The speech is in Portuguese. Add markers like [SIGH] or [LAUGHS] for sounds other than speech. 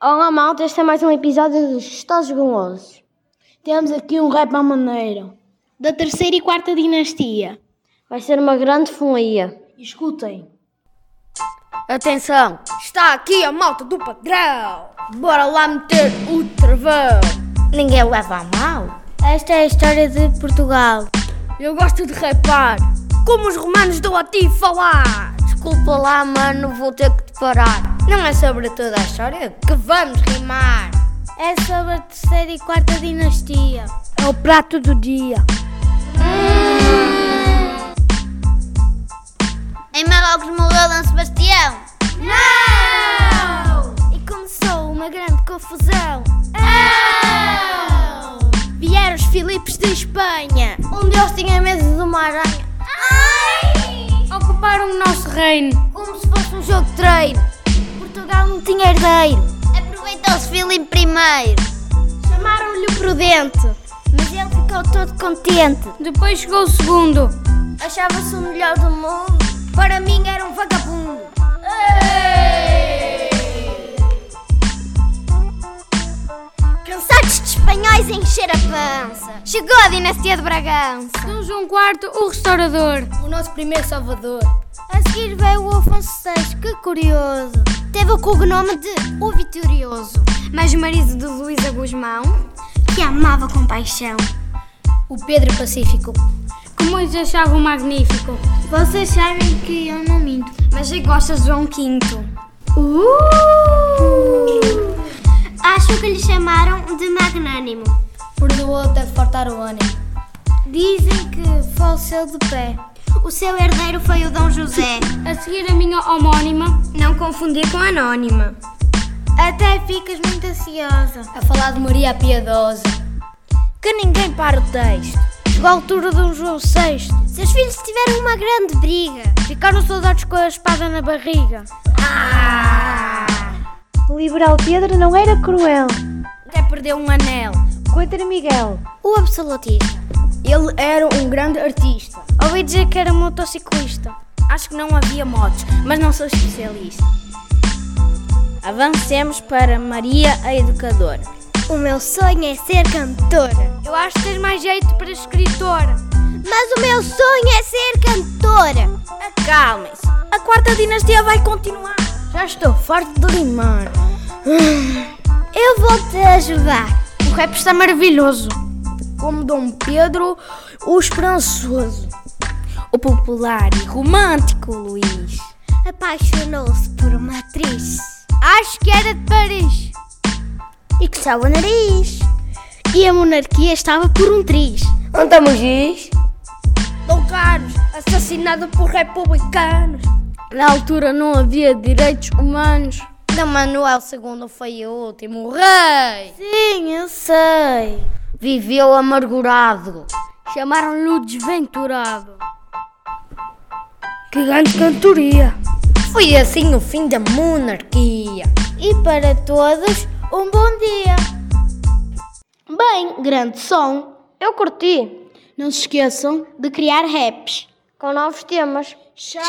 Olá malta, este é mais um episódio dos Gostosos Golosos. Temos aqui um rap à maneira, da terceira e quarta dinastia. Vai ser uma grande folia. Escutem. Atenção, está aqui a malta do padrão. Bora lá meter o travão. Ninguém leva a mal. Esta é a história de Portugal. Eu gosto de rapar, como os romanos dão a ti falar. Desculpa lá, mano, vou ter que te parar. Não é sobre toda a história que vamos rimar. É sobre a terceira e quarta dinastia. É o prato do dia. Hum. Em Marrocos morreu Dom Sebastião. Confusão. Não! Vieram os Filipes de Espanha. Um deles tinha medo de uma aranha. Ai! Ocuparam o nosso reino. Como se fosse um jogo de treino. Portugal não tinha herdeiro. Aproveitou-se Filipe primeiro. Chamaram-lhe o Prudente. Mas ele ficou todo contente. Depois chegou o segundo. Achava-se o melhor do mundo. Para mim era um vagabundo. Chegou a dinastia de Bragança. Dom João IV, o restaurador. O nosso primeiro salvador. A seguir veio o Afonso VI, que curioso. Teve o cognome de O Vitorioso. Mas o marido de Luísa Guzmão, que amava com paixão. O Pedro Pacífico. Que muitos achavam magnífico. Vocês sabem que eu não minto. Mas eu gosto de João V. Uh! Acho que lhe chamaram de magnânimo. Perdoou até fartar o ânimo. Dizem que faleceu de pé. O seu herdeiro foi o Dom José. [LAUGHS] A seguir a minha homónima. Não confundir com anónima. Até ficas muito ansiosa. A falar de Maria a Piedosa. Que ninguém para o texto. Chegou a altura de um João VI. Seus filhos tiveram uma grande briga. Ficaram soldados com a espada na barriga. Ah! O liberal Pedro não era cruel. Até perdeu um anel. Coitado Miguel. O absolutista. Ele era um grande artista. Ouvi dizer que era motociclista. Acho que não havia motos, mas não sou especialista. Avancemos para Maria a Educadora. O meu sonho é ser cantora. Eu acho que tens mais jeito para escritora. Mas o meu sonho é ser cantora. Acalmem-se. A quarta dinastia vai continuar. Já estou farto de rimar. Eu vou te ajudar. O rap está maravilhoso. Como Dom Pedro, o esperançoso. O popular e romântico Luís. Apaixonou-se por uma atriz. Acho que era de Paris. E que estava o nariz. E a monarquia estava por um triz. Onde estamos giz? Dom Carlos, assassinado por republicanos. Na altura não havia direitos humanos. Dom Manuel II foi o último rei. Sim. Viveu amargurado. Chamaram-lhe o desventurado. Que grande cantoria. Foi assim o fim da monarquia. E para todos, um bom dia. Bem, grande som. Eu curti. Não se esqueçam de criar raps com novos temas. Tchau!